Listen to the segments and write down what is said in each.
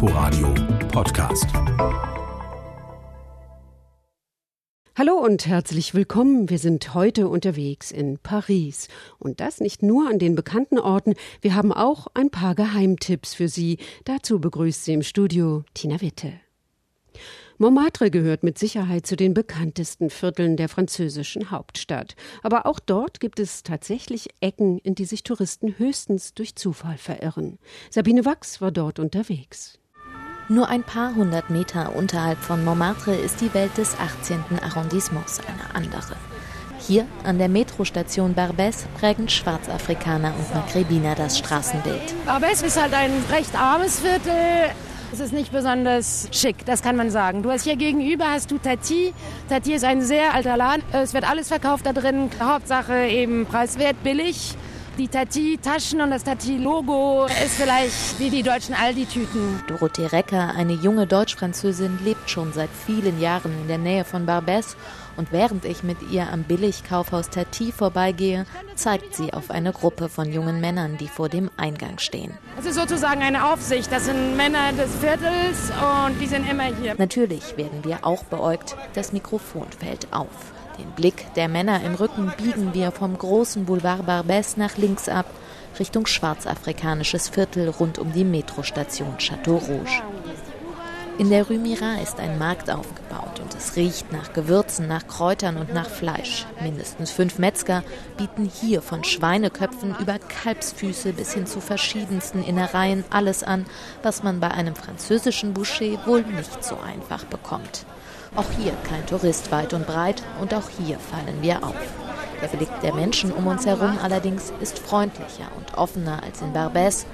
Inforadio Podcast. Hallo und herzlich willkommen. Wir sind heute unterwegs in Paris. Und das nicht nur an den bekannten Orten, wir haben auch ein paar Geheimtipps für Sie. Dazu begrüßt sie im Studio Tina Witte. Montmartre gehört mit Sicherheit zu den bekanntesten Vierteln der französischen Hauptstadt. Aber auch dort gibt es tatsächlich Ecken, in die sich Touristen höchstens durch Zufall verirren. Sabine Wachs war dort unterwegs. Nur ein paar hundert Meter unterhalb von Montmartre ist die Welt des 18. Arrondissements eine andere. Hier an der Metrostation Barbès prägen Schwarzafrikaner und Maghrebiner das Straßenbild. Barbès ist halt ein recht armes Viertel, es ist nicht besonders schick, das kann man sagen. Du hast hier gegenüber hast du Tati. Tati ist ein sehr alter Laden. Es wird alles verkauft da drin. Hauptsache eben preiswert, billig. Die Tati-Taschen und das Tati-Logo ist vielleicht wie die deutschen Aldi-Tüten. Dorothee Recker, eine junge Deutsch-Französin, lebt schon seit vielen Jahren in der Nähe von Barbès und während ich mit ihr am Billigkaufhaus Tati vorbeigehe, zeigt sie auf eine Gruppe von jungen Männern, die vor dem Eingang stehen. Es ist sozusagen eine Aufsicht. Das sind Männer des Viertels und die sind immer hier. Natürlich werden wir auch beäugt. Das Mikrofon fällt auf. Den Blick der Männer im Rücken biegen wir vom großen Boulevard Barbès nach links ab, Richtung schwarzafrikanisches Viertel rund um die Metrostation Château Rouge. In der Rue Mira ist ein Markt aufgebaut und es riecht nach Gewürzen, nach Kräutern und nach Fleisch. Mindestens fünf Metzger bieten hier von Schweineköpfen über Kalbsfüße bis hin zu verschiedensten Innereien alles an, was man bei einem französischen Boucher wohl nicht so einfach bekommt. Auch hier kein Tourist weit und breit und auch hier fallen wir auf. Der Blick der Menschen um uns herum allerdings ist freundlicher und offener als in Barbès,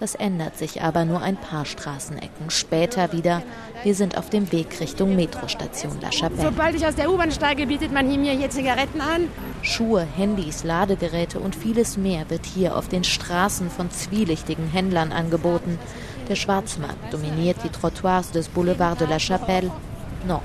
das ändert sich aber nur ein paar Straßenecken später wieder. Wir sind auf dem Weg Richtung Metrostation La Chapelle. Sobald ich aus der U-Bahn steige, bietet man mir hier Zigaretten an. Schuhe, Handys, Ladegeräte und vieles mehr wird hier auf den Straßen von zwielichtigen Händlern angeboten. Der Schwarzmarkt dominiert die Trottoirs des Boulevard de la Chapelle noch.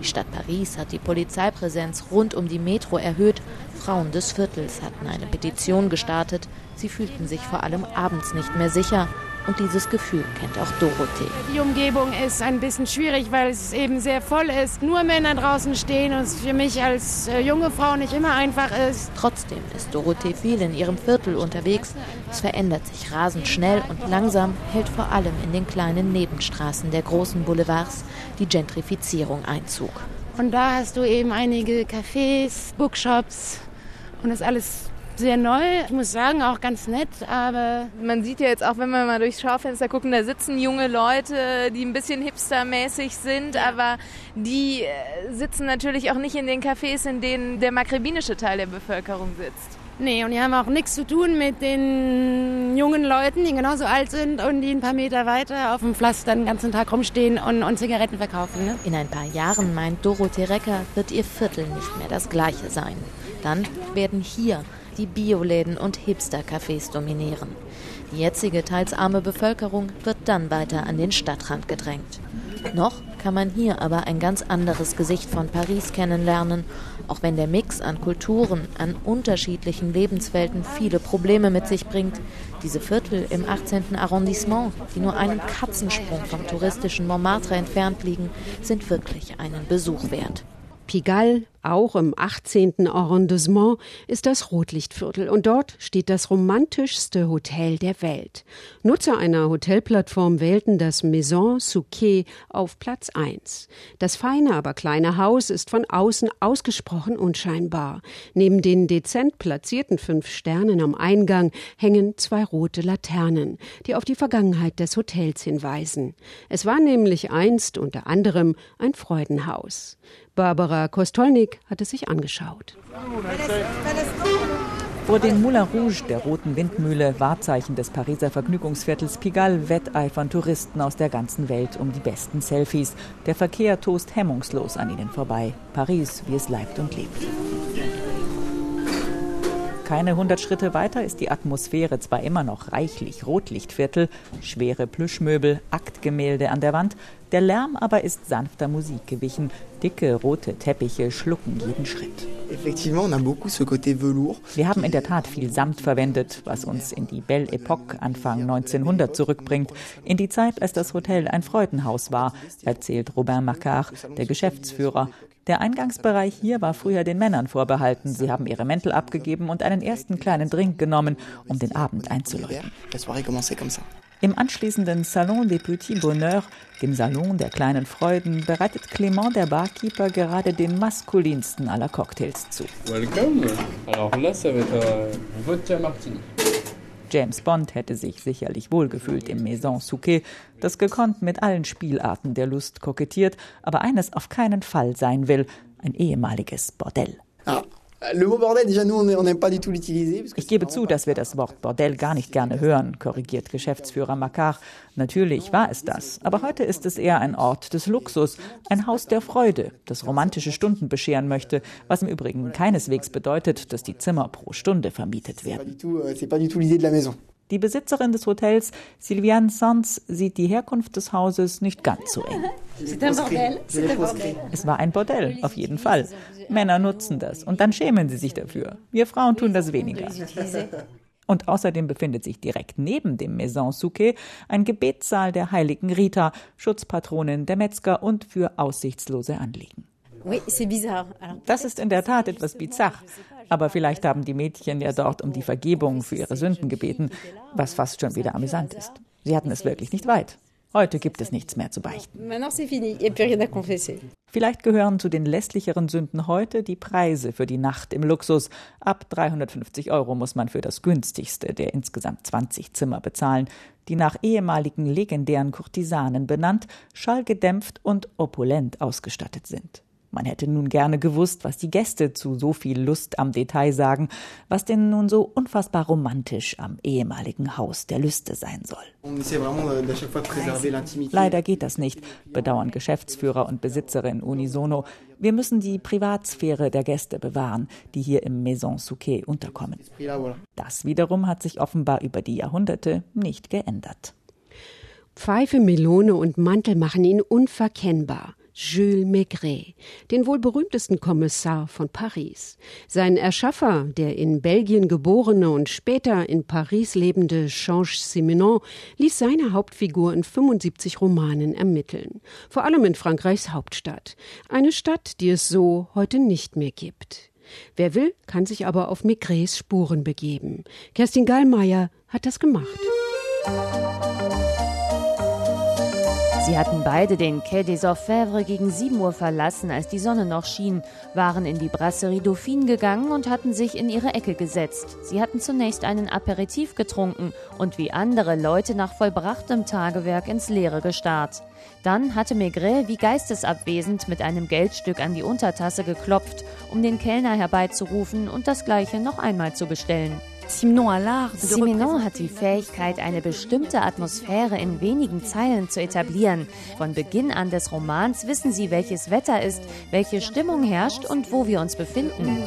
Die Stadt Paris hat die Polizeipräsenz rund um die Metro erhöht. Frauen des Viertels hatten eine Petition gestartet. Sie fühlten sich vor allem abends nicht mehr sicher. Und dieses Gefühl kennt auch Dorothee. Die Umgebung ist ein bisschen schwierig, weil es eben sehr voll ist. Nur Männer draußen stehen und es für mich als äh, junge Frau nicht immer einfach ist. Trotzdem ist Dorothee viel in ihrem Viertel unterwegs. Es verändert sich rasend schnell und langsam hält vor allem in den kleinen Nebenstraßen der großen Boulevards die Gentrifizierung Einzug. Und da hast du eben einige Cafés, Bookshops und das alles sehr neu. Ich muss sagen, auch ganz nett, aber. Man sieht ja jetzt auch, wenn wir mal durchs Schaufenster gucken, da sitzen junge Leute, die ein bisschen hipstermäßig sind, ja. aber die äh, sitzen natürlich auch nicht in den Cafés, in denen der makrebinische Teil der Bevölkerung sitzt. Nee, und die haben auch nichts zu tun mit den jungen Leuten, die genauso alt sind und die ein paar Meter weiter auf dem Pflaster den ganzen Tag rumstehen und, und Zigaretten verkaufen. Ne? In ein paar Jahren, meint Dorothee Recker, wird ihr Viertel nicht mehr das gleiche sein. Dann werden hier die Bioläden und Hipster-Cafés dominieren. Die jetzige teils arme Bevölkerung wird dann weiter an den Stadtrand gedrängt. Noch kann man hier aber ein ganz anderes Gesicht von Paris kennenlernen, auch wenn der Mix an Kulturen, an unterschiedlichen Lebenswelten viele Probleme mit sich bringt. Diese Viertel im 18. Arrondissement, die nur einen Katzensprung vom touristischen Montmartre entfernt liegen, sind wirklich einen Besuch wert. Pigalle, auch im 18. Arrondissement, ist das Rotlichtviertel und dort steht das romantischste Hotel der Welt. Nutzer einer Hotelplattform wählten das Maison Souquet auf Platz 1. Das feine, aber kleine Haus ist von außen ausgesprochen unscheinbar. Neben den dezent platzierten fünf Sternen am Eingang hängen zwei rote Laternen, die auf die Vergangenheit des Hotels hinweisen. Es war nämlich einst unter anderem ein Freudenhaus. Barbara Kostolnik hat es sich angeschaut. Vor dem Moulin Rouge, der roten Windmühle, Wahrzeichen des Pariser Vergnügungsviertels Pigalle, wetteifern Touristen aus der ganzen Welt um die besten Selfies. Der Verkehr tost hemmungslos an ihnen vorbei. Paris, wie es leibt und lebt. Keine 100 Schritte weiter ist die Atmosphäre zwar immer noch reichlich Rotlichtviertel, schwere Plüschmöbel, Aktgemälde an der Wand, Der Lärm aber ist sanfter Musik gewichen. Dicke rote Teppiche schlucken jeden Schritt. Wir haben in der Tat viel Samt verwendet, was uns in die Belle Epoque Anfang 1900 zurückbringt, in die Zeit, als das Hotel ein Freudenhaus war, erzählt Robin Macquart, der Geschäftsführer. Der Eingangsbereich hier war früher den Männern vorbehalten. Sie haben ihre Mäntel abgegeben und einen ersten kleinen Drink genommen, um den Abend einzuläuten. Im anschließenden Salon des Petits Bonheurs, dem Salon der kleinen Freuden, bereitet Clément, der Barkeeper, gerade den maskulinsten aller Cocktails zu. Welcome. Alors là, ça va être vodka martini. James Bond hätte sich sicherlich wohlgefühlt im Maison Souquet, das gekonnt mit allen Spielarten der Lust kokettiert, aber eines auf keinen Fall sein will, ein ehemaliges Bordell. Ah. Ich gebe zu, dass wir das Wort Bordell gar nicht gerne hören, korrigiert Geschäftsführer Makar. Natürlich war es das, aber heute ist es eher ein Ort des Luxus, ein Haus der Freude, das romantische Stunden bescheren möchte, was im Übrigen keineswegs bedeutet, dass die Zimmer pro Stunde vermietet werden. Die Besitzerin des Hotels, Sylviane Sanz, sieht die Herkunft des Hauses nicht ganz so eng. Es war ein Bordell, auf jeden Fall. Männer nutzen das und dann schämen sie sich dafür. Wir Frauen tun das weniger. Und außerdem befindet sich direkt neben dem Maison Souquet ein Gebetssaal der heiligen Rita, Schutzpatronin der Metzger und für aussichtslose Anliegen. Das ist in der Tat etwas bizarr. Aber vielleicht haben die Mädchen ja dort um die Vergebung für ihre Sünden gebeten, was fast schon wieder amüsant ist. Sie hatten es wirklich nicht weit. Heute gibt es nichts mehr zu beichten. Vielleicht gehören zu den lässlicheren Sünden heute die Preise für die Nacht im Luxus. Ab 350 Euro muss man für das günstigste der insgesamt 20 Zimmer bezahlen, die nach ehemaligen legendären Kurtisanen benannt, schallgedämpft und opulent ausgestattet sind. Man hätte nun gerne gewusst, was die Gäste zu so viel Lust am Detail sagen, was denn nun so unfassbar romantisch am ehemaligen Haus der Lüste sein soll. Leider geht das nicht, bedauern Geschäftsführer und Besitzerin unisono. Wir müssen die Privatsphäre der Gäste bewahren, die hier im Maison Souquet unterkommen. Das wiederum hat sich offenbar über die Jahrhunderte nicht geändert. Pfeife, Melone und Mantel machen ihn unverkennbar. Jules Maigret, den wohl berühmtesten Kommissar von Paris. Sein Erschaffer, der in Belgien geborene und später in Paris lebende Georges Simenon, ließ seine Hauptfigur in 75 Romanen ermitteln. Vor allem in Frankreichs Hauptstadt. Eine Stadt, die es so heute nicht mehr gibt. Wer will, kann sich aber auf Maigrets Spuren begeben. Kerstin Gallmeier hat das gemacht. Sie hatten beide den Quai des Orfèvres gegen 7 Uhr verlassen, als die Sonne noch schien, waren in die Brasserie Dauphine gegangen und hatten sich in ihre Ecke gesetzt. Sie hatten zunächst einen Aperitif getrunken und wie andere Leute nach vollbrachtem Tagewerk ins Leere gestarrt. Dann hatte Maigret wie geistesabwesend mit einem Geldstück an die Untertasse geklopft, um den Kellner herbeizurufen und das gleiche noch einmal zu bestellen. Simenon hat die Fähigkeit, eine bestimmte Atmosphäre in wenigen Zeilen zu etablieren. Von Beginn an des Romans wissen sie, welches Wetter ist, welche Stimmung herrscht und wo wir uns befinden.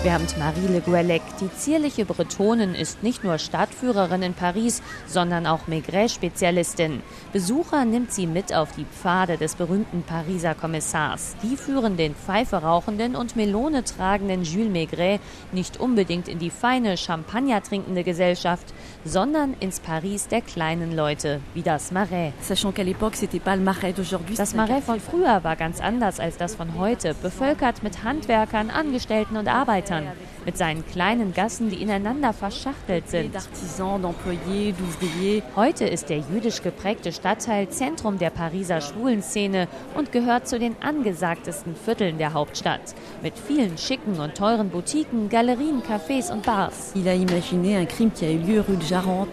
Schwärmt Marie Le Guellec. Die zierliche Bretonin ist nicht nur Stadtführerin in Paris, sondern auch Maigret-Spezialistin. Besucher nimmt sie mit auf die Pfade des berühmten Pariser Kommissars. Die führen den Pfeife rauchenden und Melone tragenden Jules Maigret nicht unbedingt in die feine Champagner trinkende Gesellschaft, sondern ins Paris der kleinen Leute, wie das Marais. Das Marais von früher war ganz anders als das von heute, bevölkert mit Handwerkern, Angestellten und Arbeitern mit seinen kleinen Gassen, die ineinander verschachtelt sind. Heute ist der jüdisch geprägte Stadtteil Zentrum der Pariser Schwulenszene und gehört zu den angesagtesten Vierteln der Hauptstadt. Mit vielen schicken und teuren Boutiquen, Galerien, Cafés und Bars.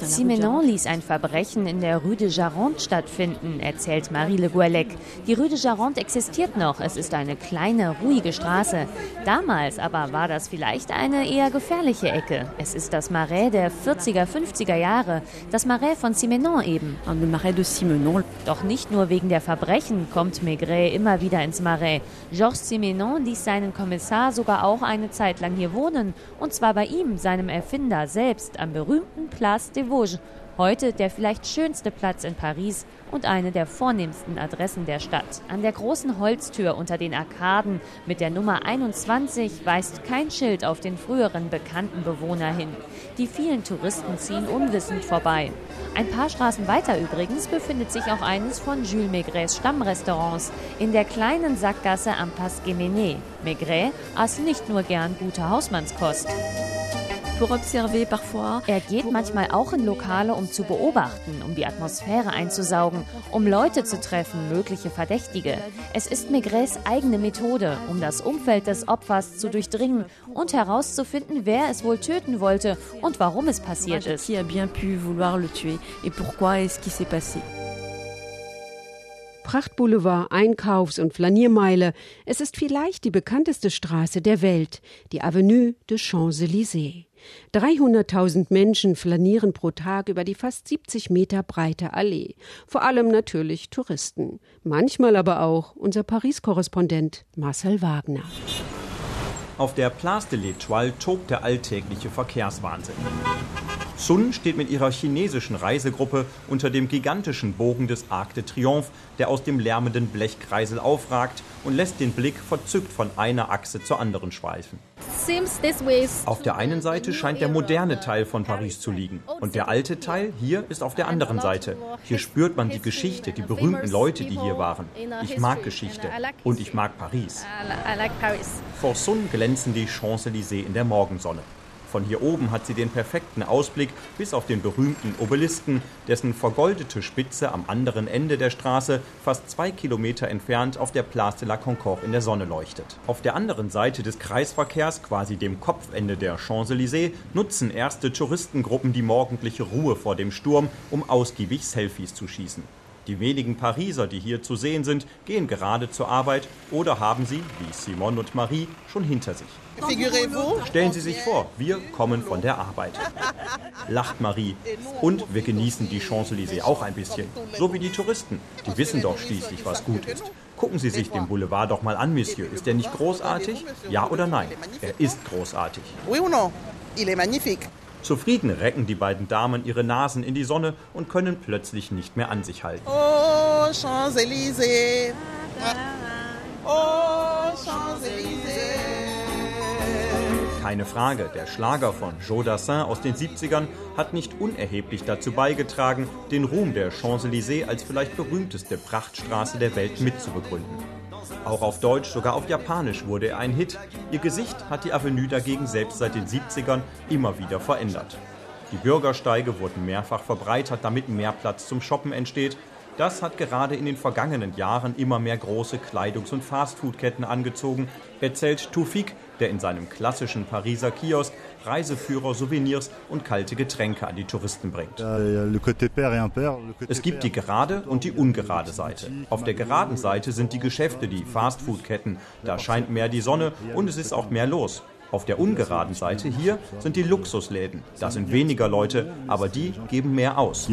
Simenon ließ ein Verbrechen in der Rue de Jarente stattfinden, erzählt Marie Le Guellec. Die Rue de Jarente existiert noch. Es ist eine kleine, ruhige Straße. Damals aber war das vielleicht eine eher gefährliche Ecke. Es ist das Marais der 40er, 50er Jahre, das Marais von Simenon eben. Doch nicht nur wegen der Verbrechen kommt Maigret immer wieder ins Marais. Georges Simenon ließ seinen Kommissar sogar auch eine Zeit lang hier wohnen, und zwar bei ihm, seinem Erfinder selbst, am berühmten Place des Vosges Heute der vielleicht schönste Platz in Paris und eine der vornehmsten Adressen der Stadt. An der großen Holztür unter den Arkaden mit der Nummer 21 weist kein Schild auf den früheren bekannten Bewohner hin. Die vielen Touristen ziehen unwissend vorbei. Ein paar Straßen weiter übrigens befindet sich auch eines von Jules Maigres Stammrestaurants in der kleinen Sackgasse am Pas Guéméné. Maigret aß nicht nur gern gute Hausmannskost. Er geht manchmal auch in Lokale, um zu beobachten, um die Atmosphäre einzusaugen, um Leute zu treffen, mögliche Verdächtige. Es ist Maigres eigene Methode, um das Umfeld des Opfers zu durchdringen und herauszufinden, wer es wohl töten wollte und warum es passiert ist. Prachtboulevard, Einkaufs- und Flaniermeile. Es ist vielleicht die bekannteste Straße der Welt, die Avenue de Champs-Élysées. 300.000 Menschen flanieren pro Tag über die fast 70 Meter breite Allee. Vor allem natürlich Touristen. Manchmal aber auch unser Paris-Korrespondent Marcel Wagner. Auf der Place de l'Étoile tobt der alltägliche Verkehrswahnsinn. Sun steht mit ihrer chinesischen Reisegruppe unter dem gigantischen Bogen des Arc de Triomphe, der aus dem lärmenden Blechkreisel aufragt und lässt den Blick verzückt von einer Achse zur anderen schweifen. Auf der einen Seite scheint der moderne Teil von Paris zu liegen und der alte Teil hier ist auf der anderen Seite. Hier spürt man die Geschichte, die berühmten Leute, die hier waren. Ich mag Geschichte und ich mag Paris. Vor Sun glänzen die Champs-Élysées in der Morgensonne. Von hier oben hat sie den perfekten Ausblick bis auf den berühmten Obelisken, dessen vergoldete Spitze am anderen Ende der Straße, fast zwei Kilometer entfernt, auf der Place de la Concorde in der Sonne leuchtet. Auf der anderen Seite des Kreisverkehrs, quasi dem Kopfende der Champs-Élysées, nutzen erste Touristengruppen die morgendliche Ruhe vor dem Sturm, um ausgiebig Selfies zu schießen. Die wenigen Pariser, die hier zu sehen sind, gehen gerade zur Arbeit oder haben sie, wie Simone und Marie, schon hinter sich. Stellen Sie sich vor, wir kommen von der Arbeit. Lacht Marie. Und wir genießen die Champs-Élysées auch ein bisschen. So wie die Touristen. Die wissen doch schließlich, was gut ist. Gucken Sie sich den Boulevard doch mal an, Monsieur. Ist der nicht großartig? Ja oder nein? Er ist großartig. Zufrieden recken die beiden Damen ihre Nasen in die Sonne und können plötzlich nicht mehr an sich halten. Oh, Champs-Élysées! Oh, Champs-Élysées! Keine Frage, der Schlager von Joe Dassin aus den 70ern hat nicht unerheblich dazu beigetragen, den Ruhm der Champs-Élysées als vielleicht berühmteste Prachtstraße der Welt mitzubegründen. Auch auf Deutsch, sogar auf Japanisch wurde er ein Hit. Ihr Gesicht hat die Avenue dagegen selbst seit den 70ern immer wieder verändert. Die Bürgersteige wurden mehrfach verbreitert, damit mehr Platz zum Shoppen entsteht. Das hat gerade in den vergangenen Jahren immer mehr große Kleidungs- und Fastfood-Ketten angezogen, erzählt Tufik, der in seinem klassischen Pariser Kiosk Reiseführer, Souvenirs und kalte Getränke an die Touristen bringt. Es gibt die gerade und die ungerade Seite. Auf der geraden Seite sind die Geschäfte, die Fastfood-Ketten. Da scheint mehr die Sonne und es ist auch mehr los. Auf der ungeraden Seite hier sind die Luxusläden. Da sind weniger Leute, aber die geben mehr aus.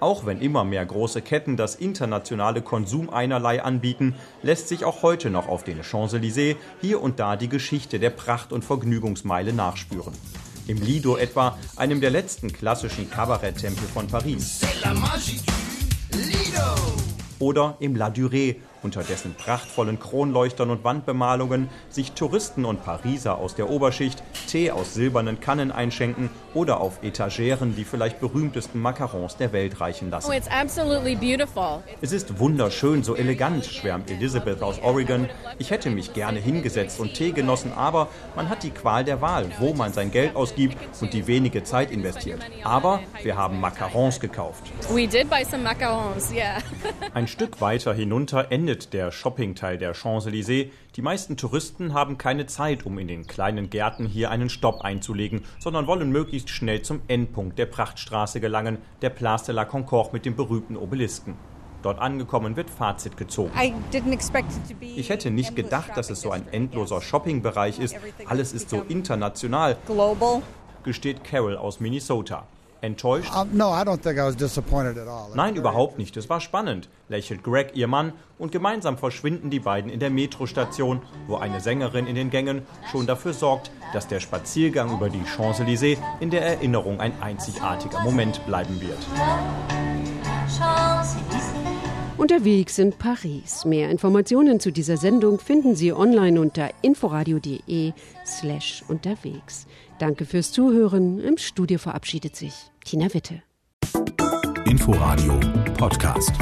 Auch wenn immer mehr große Ketten das internationale Konsum einerlei anbieten, lässt sich auch heute noch auf den Champs-Élysées hier und da die Geschichte der Pracht- und Vergnügungsmeile nachspüren. Im Lido etwa, einem der letzten klassischen Kabaretttempel von Paris. Oder im La Durée, unter dessen prachtvollen Kronleuchtern und Wandbemalungen sich Touristen und Pariser aus der Oberschicht Tee aus silbernen Kannen einschenken oder auf Etageren die vielleicht berühmtesten Macarons der Welt reichen lassen. Oh, es ist wunderschön, so elegant, schwärmt Elizabeth aus Oregon. Ich hätte mich gerne hingesetzt und Tee genossen, aber man hat die Qual der Wahl, wo man sein Geld ausgibt und die wenige Zeit investiert. Aber wir haben Macarons gekauft. Macarons, yeah. Ein Stück weiter hinunter endet endet der Shoppingteil der Champs-Élysées. Die meisten Touristen haben keine Zeit, um in den kleinen Gärten hier einen Stopp einzulegen, sondern wollen möglichst schnell zum Endpunkt der Prachtstraße gelangen, der Place de la Concorde mit dem berühmten Obelisken. Dort angekommen wird Fazit gezogen. Ich hätte nicht gedacht, dass es so ein endloser Shoppingbereich ist. Alles ist so international, gesteht Carol aus Minnesota. Enttäuscht? Nein, überhaupt nicht. Es war spannend, lächelt Greg, ihr Mann, und gemeinsam verschwinden die beiden in der Metrostation, wo eine Sängerin in den Gängen schon dafür sorgt, dass der Spaziergang über die Champs-Élysées in der Erinnerung ein einzigartiger Moment bleiben wird. Unterwegs in Paris. Mehr Informationen zu dieser Sendung finden Sie online unter inforadio.de slash unterwegs. Danke fürs Zuhören. Im Studio verabschiedet sich Tina Witte. Inforadio Podcast.